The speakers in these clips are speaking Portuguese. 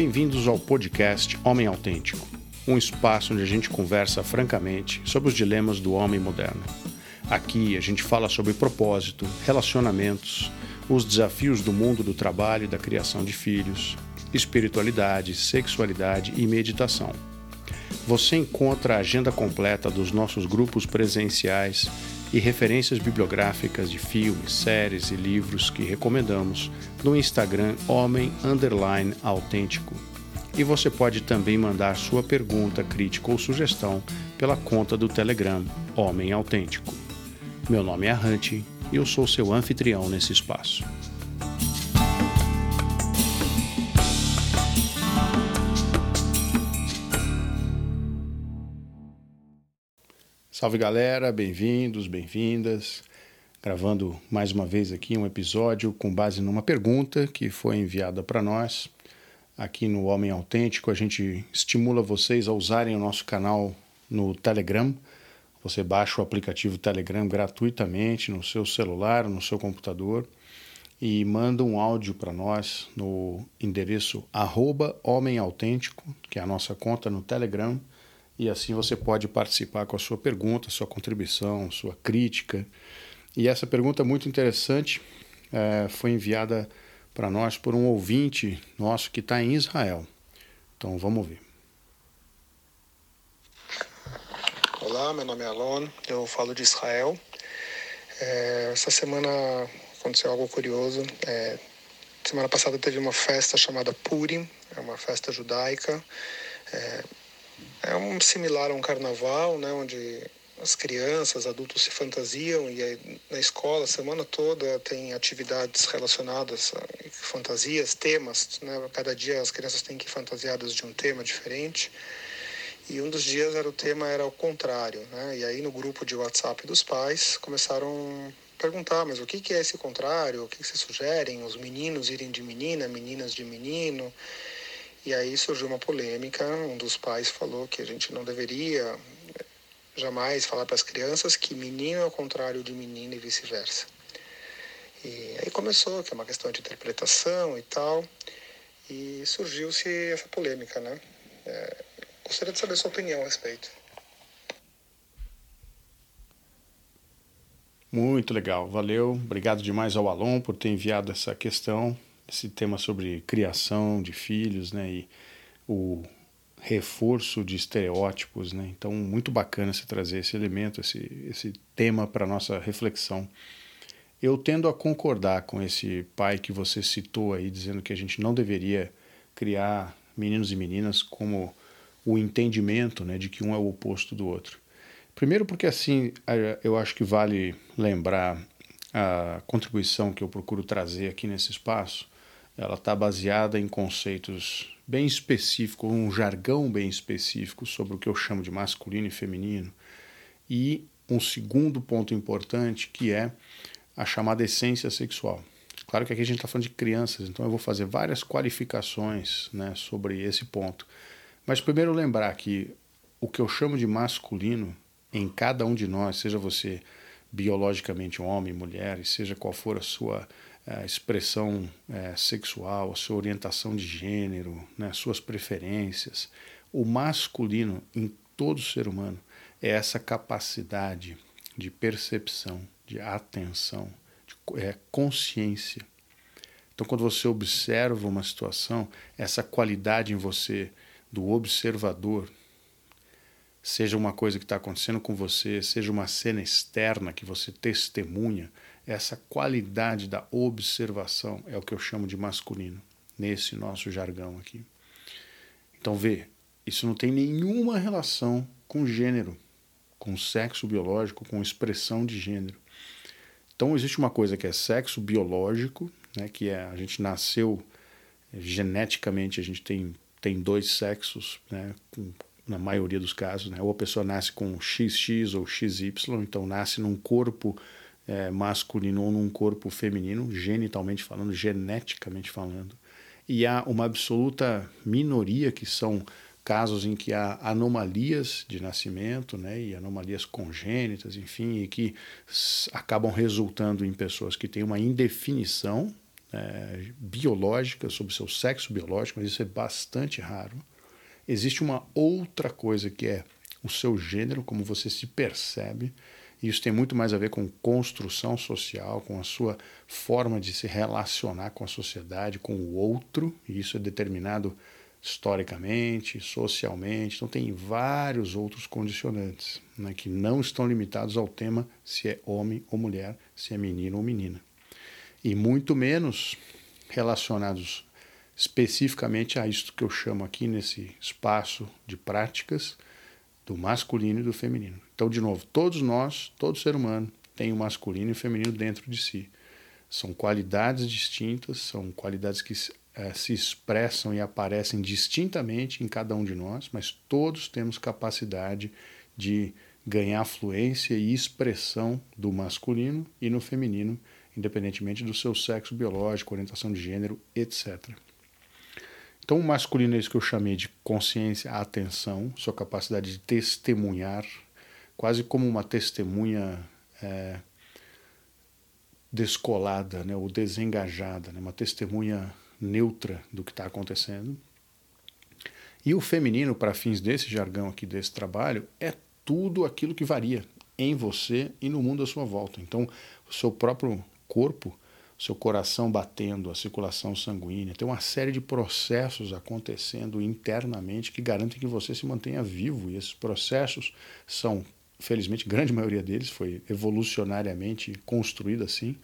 Bem-vindos ao podcast Homem Autêntico, um espaço onde a gente conversa francamente sobre os dilemas do homem moderno. Aqui a gente fala sobre propósito, relacionamentos, os desafios do mundo do trabalho e da criação de filhos, espiritualidade, sexualidade e meditação. Você encontra a agenda completa dos nossos grupos presenciais e referências bibliográficas de filmes, séries e livros que recomendamos no Instagram Homem Underline Autêntico. E você pode também mandar sua pergunta, crítica ou sugestão pela conta do Telegram Homem Autêntico. Meu nome é Hunt e eu sou seu anfitrião nesse espaço. Salve galera, bem-vindos, bem-vindas. Gravando mais uma vez aqui um episódio com base numa pergunta que foi enviada para nós. Aqui no Homem Autêntico, a gente estimula vocês a usarem o nosso canal no Telegram. Você baixa o aplicativo Telegram gratuitamente no seu celular, no seu computador e manda um áudio para nós no endereço arroba Homem Autêntico, que é a nossa conta no Telegram e assim você pode participar com a sua pergunta, sua contribuição, sua crítica. E essa pergunta muito interessante é, foi enviada para nós por um ouvinte nosso que está em Israel. Então vamos ver. Olá, meu nome é Alon, eu falo de Israel. É, essa semana aconteceu algo curioso. É, semana passada teve uma festa chamada Purim, é uma festa judaica. É, é um similar a um carnaval, né, onde as crianças, adultos se fantasiam e aí, na escola a semana toda tem atividades relacionadas a fantasias, temas, né? Cada dia as crianças têm que ir fantasiadas de um tema diferente. E um dos dias era o tema era o contrário, né? E aí no grupo de WhatsApp dos pais começaram a perguntar, mas o que é esse contrário? O que vocês sugerem? Os meninos irem de menina, meninas de menino? E aí surgiu uma polêmica. Um dos pais falou que a gente não deveria eh, jamais falar para as crianças que menino é o contrário de menina e vice-versa. E aí começou, que é uma questão de interpretação e tal, e surgiu-se essa polêmica, né? É, gostaria de saber sua opinião a respeito. Muito legal, valeu. Obrigado demais ao Alon por ter enviado essa questão esse tema sobre criação de filhos, né, e o reforço de estereótipos, né? Então, muito bacana você trazer esse elemento, esse, esse tema para nossa reflexão. Eu tendo a concordar com esse pai que você citou aí, dizendo que a gente não deveria criar meninos e meninas como o entendimento, né, de que um é o oposto do outro. Primeiro porque assim, eu acho que vale lembrar a contribuição que eu procuro trazer aqui nesse espaço, ela está baseada em conceitos bem específicos, um jargão bem específico sobre o que eu chamo de masculino e feminino. E um segundo ponto importante que é a chamada essência sexual. Claro que aqui a gente está falando de crianças, então eu vou fazer várias qualificações né, sobre esse ponto. Mas primeiro lembrar que o que eu chamo de masculino em cada um de nós, seja você biologicamente homem, mulher, e seja qual for a sua a expressão é, sexual, a sua orientação de gênero, né, suas preferências. O masculino em todo ser humano é essa capacidade de percepção, de atenção, de é, consciência. Então, quando você observa uma situação, essa qualidade em você do observador, seja uma coisa que está acontecendo com você, seja uma cena externa que você testemunha, essa qualidade da observação é o que eu chamo de masculino, nesse nosso jargão aqui. Então, vê, isso não tem nenhuma relação com gênero, com sexo biológico, com expressão de gênero. Então, existe uma coisa que é sexo biológico, né, que é a gente nasceu geneticamente, a gente tem, tem dois sexos, né, com, na maioria dos casos, né, ou a pessoa nasce com XX ou XY, então nasce num corpo é, masculino ou num corpo feminino, genitalmente falando, geneticamente falando. E há uma absoluta minoria que são casos em que há anomalias de nascimento, né, e anomalias congênitas, enfim, e que acabam resultando em pessoas que têm uma indefinição é, biológica, sobre seu sexo biológico, mas isso é bastante raro. Existe uma outra coisa que é o seu gênero, como você se percebe. Isso tem muito mais a ver com construção social, com a sua forma de se relacionar com a sociedade, com o outro, e isso é determinado historicamente, socialmente. Então, tem vários outros condicionantes né, que não estão limitados ao tema se é homem ou mulher, se é menino ou menina. E muito menos relacionados especificamente a isso que eu chamo aqui nesse espaço de práticas do masculino e do feminino. Então, de novo, todos nós, todo ser humano, tem o masculino e o feminino dentro de si. São qualidades distintas, são qualidades que é, se expressam e aparecem distintamente em cada um de nós, mas todos temos capacidade de ganhar fluência e expressão do masculino e no feminino, independentemente do seu sexo biológico, orientação de gênero, etc. Então, o masculino é isso que eu chamei de consciência, atenção, sua capacidade de testemunhar, quase como uma testemunha é, descolada, né, ou desengajada, né, uma testemunha neutra do que está acontecendo. E o feminino, para fins desse jargão aqui, desse trabalho, é tudo aquilo que varia em você e no mundo à sua volta. Então, o seu próprio corpo, seu coração batendo, a circulação sanguínea, tem uma série de processos acontecendo internamente que garantem que você se mantenha vivo. E esses processos são, felizmente, grande maioria deles foi evolucionariamente construída assim,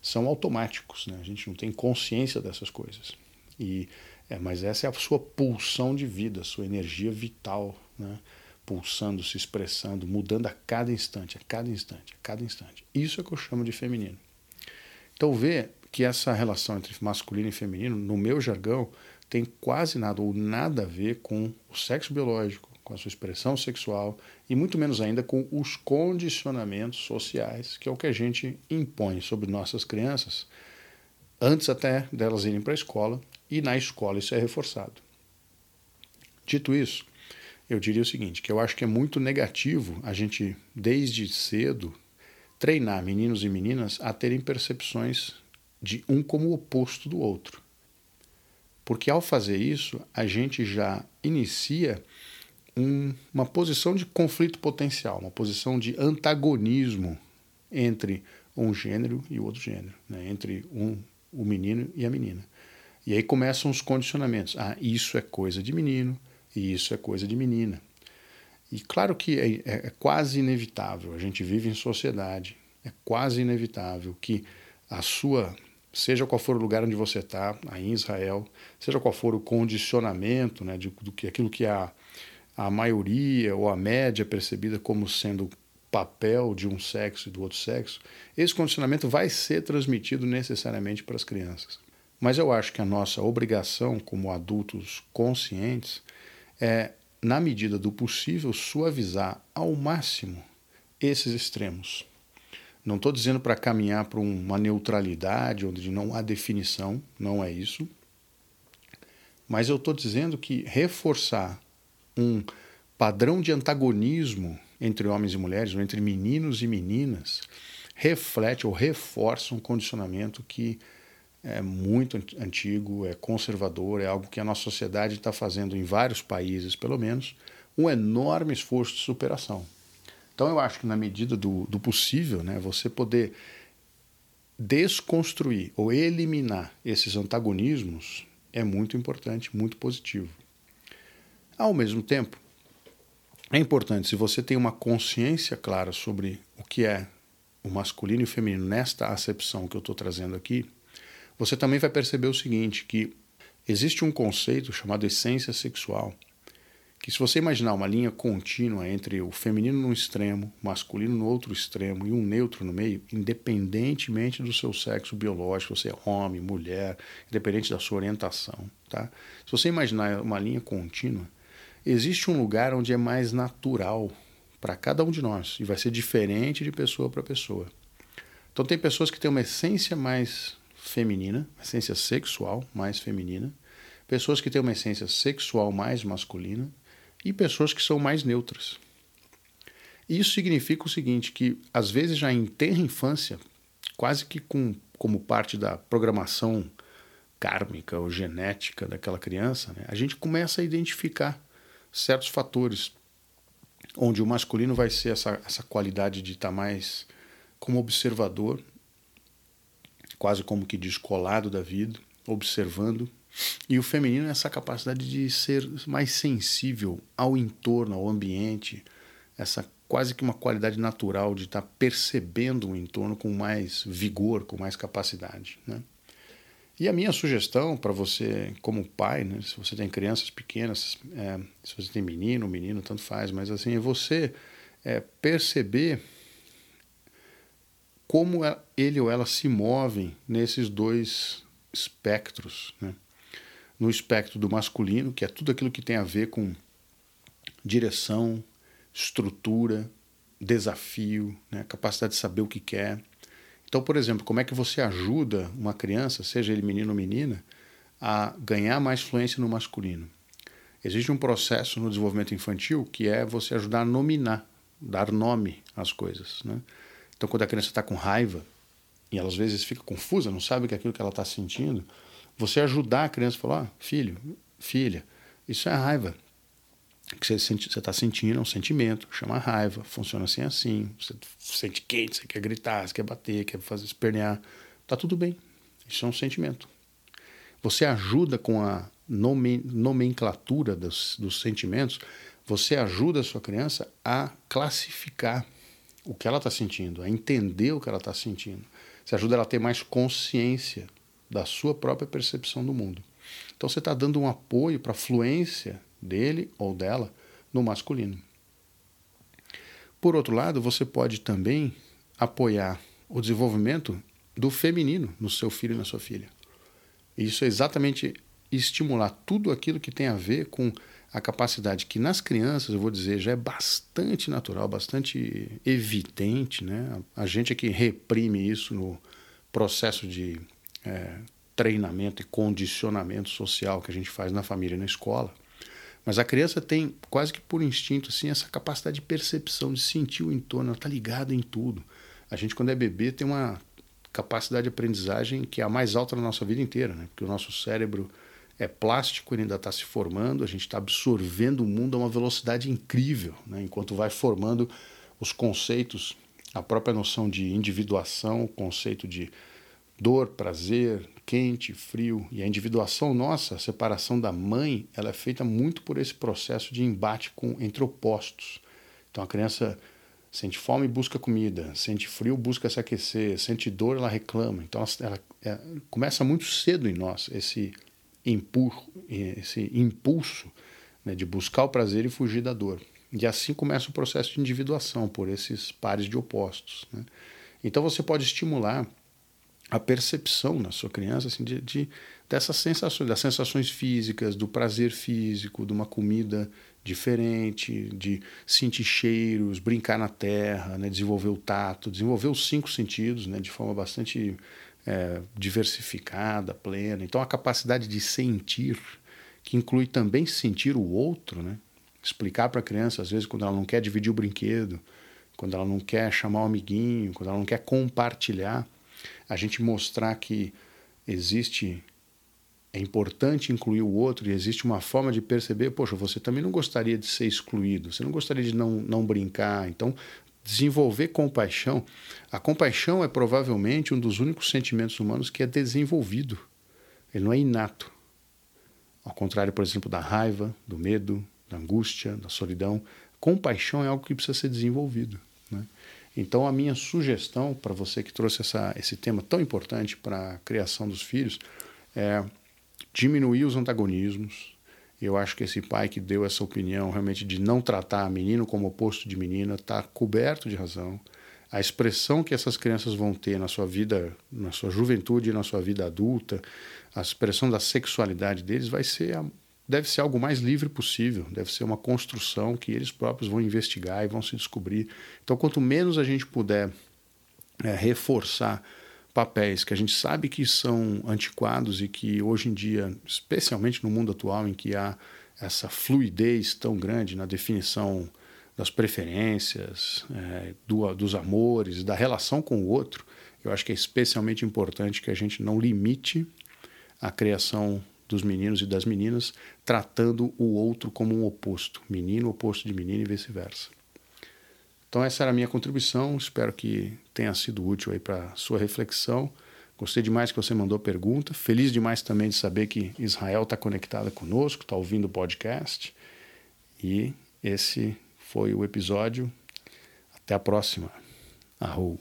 são automáticos, né? A gente não tem consciência dessas coisas. E é, mas essa é a sua pulsão de vida, sua energia vital, né? Pulsando, se expressando, mudando a cada instante, a cada instante, a cada instante. Isso é que eu chamo de feminino. Então vê que essa relação entre masculino e feminino, no meu jargão, tem quase nada ou nada a ver com o sexo biológico, com a sua expressão sexual e muito menos ainda com os condicionamentos sociais, que é o que a gente impõe sobre nossas crianças antes até delas irem para a escola e na escola isso é reforçado. Dito isso, eu diria o seguinte, que eu acho que é muito negativo a gente desde cedo treinar meninos e meninas a terem percepções de um como oposto do outro. Porque ao fazer isso, a gente já inicia um, uma posição de conflito potencial, uma posição de antagonismo entre um gênero e o outro gênero, né? entre um, o menino e a menina. E aí começam os condicionamentos. Ah, isso é coisa de menino e isso é coisa de menina. E claro que é, é, é quase inevitável, a gente vive em sociedade, é quase inevitável que a sua, seja qual for o lugar onde você está, aí em Israel, seja qual for o condicionamento né, de, do que aquilo que é a, a maioria ou a média percebida como sendo papel de um sexo e do outro sexo, esse condicionamento vai ser transmitido necessariamente para as crianças. Mas eu acho que a nossa obrigação como adultos conscientes é, na medida do possível, suavizar ao máximo esses extremos. Não estou dizendo para caminhar para uma neutralidade onde não há definição, não é isso. Mas eu estou dizendo que reforçar um padrão de antagonismo entre homens e mulheres, ou entre meninos e meninas, reflete ou reforça um condicionamento que é muito antigo, é conservador, é algo que a nossa sociedade está fazendo em vários países, pelo menos, um enorme esforço de superação. Então eu acho que na medida do, do possível, né, você poder desconstruir ou eliminar esses antagonismos é muito importante, muito positivo. Ao mesmo tempo, é importante, se você tem uma consciência clara sobre o que é o masculino e o feminino nesta acepção que eu estou trazendo aqui, você também vai perceber o seguinte, que existe um conceito chamado essência sexual, que se você imaginar uma linha contínua entre o feminino no extremo, masculino no outro extremo e um neutro no meio, independentemente do seu sexo biológico, você é homem, mulher, independente da sua orientação, tá? Se você imaginar uma linha contínua, existe um lugar onde é mais natural para cada um de nós e vai ser diferente de pessoa para pessoa. Então, tem pessoas que têm uma essência mais feminina, essência sexual mais feminina, pessoas que têm uma essência sexual mais masculina e pessoas que são mais neutras. Isso significa o seguinte, que às vezes já em tenra infância, quase que com, como parte da programação kármica ou genética daquela criança, né, a gente começa a identificar certos fatores onde o masculino vai ser essa, essa qualidade de estar tá mais como observador, quase como que descolado da vida, observando, e o feminino é essa capacidade de ser mais sensível ao entorno, ao ambiente, essa quase que uma qualidade natural de estar tá percebendo o entorno com mais vigor, com mais capacidade, né? E a minha sugestão para você, como pai, né, se você tem crianças pequenas, é, se você tem menino, menino, tanto faz, mas assim, é você é, perceber como é, ele ou ela se movem nesses dois espectros. Né? No espectro do masculino, que é tudo aquilo que tem a ver com direção, estrutura, desafio, né? capacidade de saber o que quer então, por exemplo, como é que você ajuda uma criança, seja ele menino ou menina, a ganhar mais fluência no masculino? Existe um processo no desenvolvimento infantil que é você ajudar a nominar, dar nome às coisas. Né? Então, quando a criança está com raiva e ela às vezes fica confusa, não sabe o que é aquilo que ela está sentindo, você ajudar a criança a falar: filho, filha, isso é raiva que você está sentindo é um sentimento, chama raiva, funciona assim assim, você sente quente, você quer gritar, você quer bater, quer fazer espernear, tá tudo bem, isso é um sentimento. Você ajuda com a nomenclatura dos, dos sentimentos, você ajuda a sua criança a classificar o que ela está sentindo, a entender o que ela está sentindo. Você ajuda ela a ter mais consciência da sua própria percepção do mundo. Então você está dando um apoio para a fluência dele ou dela no masculino. Por outro lado, você pode também apoiar o desenvolvimento do feminino no seu filho e na sua filha. Isso é exatamente estimular tudo aquilo que tem a ver com a capacidade que nas crianças, eu vou dizer, já é bastante natural, bastante evidente. Né? A gente é que reprime isso no processo de é, treinamento e condicionamento social que a gente faz na família e na escola. Mas a criança tem quase que por instinto assim essa capacidade de percepção, de sentir o entorno, ela está ligada em tudo. A gente quando é bebê tem uma capacidade de aprendizagem que é a mais alta na nossa vida inteira, né? Porque o nosso cérebro é plástico, ele ainda está se formando, a gente está absorvendo o mundo a uma velocidade incrível, né? enquanto vai formando os conceitos, a própria noção de individuação, o conceito de dor, prazer, quente, frio. E a individuação nossa, a separação da mãe, ela é feita muito por esse processo de embate com, entre opostos. Então a criança sente fome, busca comida, sente frio, busca se aquecer, sente dor, ela reclama. Então ela, ela é, começa muito cedo em nós esse impulso, esse impulso né, de buscar o prazer e fugir da dor. E assim começa o processo de individuação por esses pares de opostos. Né? Então você pode estimular a percepção na sua criança assim, de, de, dessas sensações, das sensações físicas, do prazer físico, de uma comida diferente, de sentir cheiros, brincar na terra, né, desenvolver o tato, desenvolver os cinco sentidos né, de forma bastante é, diversificada, plena. Então, a capacidade de sentir, que inclui também sentir o outro, né, explicar para a criança, às vezes, quando ela não quer dividir o brinquedo, quando ela não quer chamar o um amiguinho, quando ela não quer compartilhar a gente mostrar que existe é importante incluir o outro e existe uma forma de perceber, poxa, você também não gostaria de ser excluído, você não gostaria de não, não brincar. Então, desenvolver compaixão. A compaixão é provavelmente um dos únicos sentimentos humanos que é desenvolvido. Ele não é inato. Ao contrário, por exemplo, da raiva, do medo, da angústia, da solidão. Compaixão é algo que precisa ser desenvolvido. Né? Então, a minha sugestão para você que trouxe essa, esse tema tão importante para a criação dos filhos é diminuir os antagonismos. Eu acho que esse pai que deu essa opinião realmente de não tratar menino como oposto de menina está coberto de razão. A expressão que essas crianças vão ter na sua vida, na sua juventude na sua vida adulta, a expressão da sexualidade deles vai ser deve ser algo mais livre possível, deve ser uma construção que eles próprios vão investigar e vão se descobrir. Então, quanto menos a gente puder é, reforçar papéis que a gente sabe que são antiquados e que hoje em dia, especialmente no mundo atual em que há essa fluidez tão grande na definição das preferências, é, do, dos amores, da relação com o outro, Eu acho que é especialmente importante que a gente não limite a criação dos meninos e das meninas, tratando o outro como um oposto, menino oposto de menino e vice-versa. Então essa era a minha contribuição, espero que tenha sido útil aí para sua reflexão. Gostei demais que você mandou pergunta, feliz demais também de saber que Israel está conectada conosco, está ouvindo o podcast. E esse foi o episódio. Até a próxima. Arrou.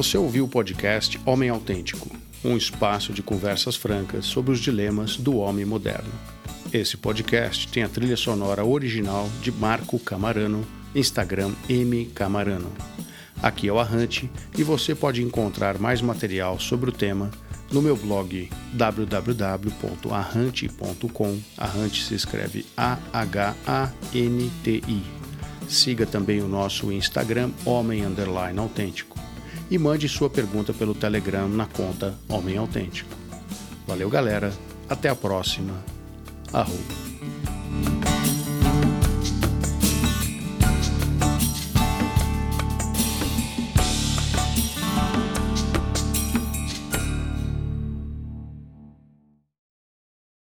Você ouviu o podcast Homem Autêntico, um espaço de conversas francas sobre os dilemas do homem moderno. Esse podcast tem a trilha sonora original de Marco Camarano, Instagram M Camarano. Aqui é o Arrante e você pode encontrar mais material sobre o tema no meu blog www.arrante.com. Arrante se escreve A-H-A-N-T-I. Siga também o nosso Instagram Homem Underline Autêntico e mande sua pergunta pelo Telegram na conta Homem Autêntico. Valeu, galera. Até a próxima. Arroba.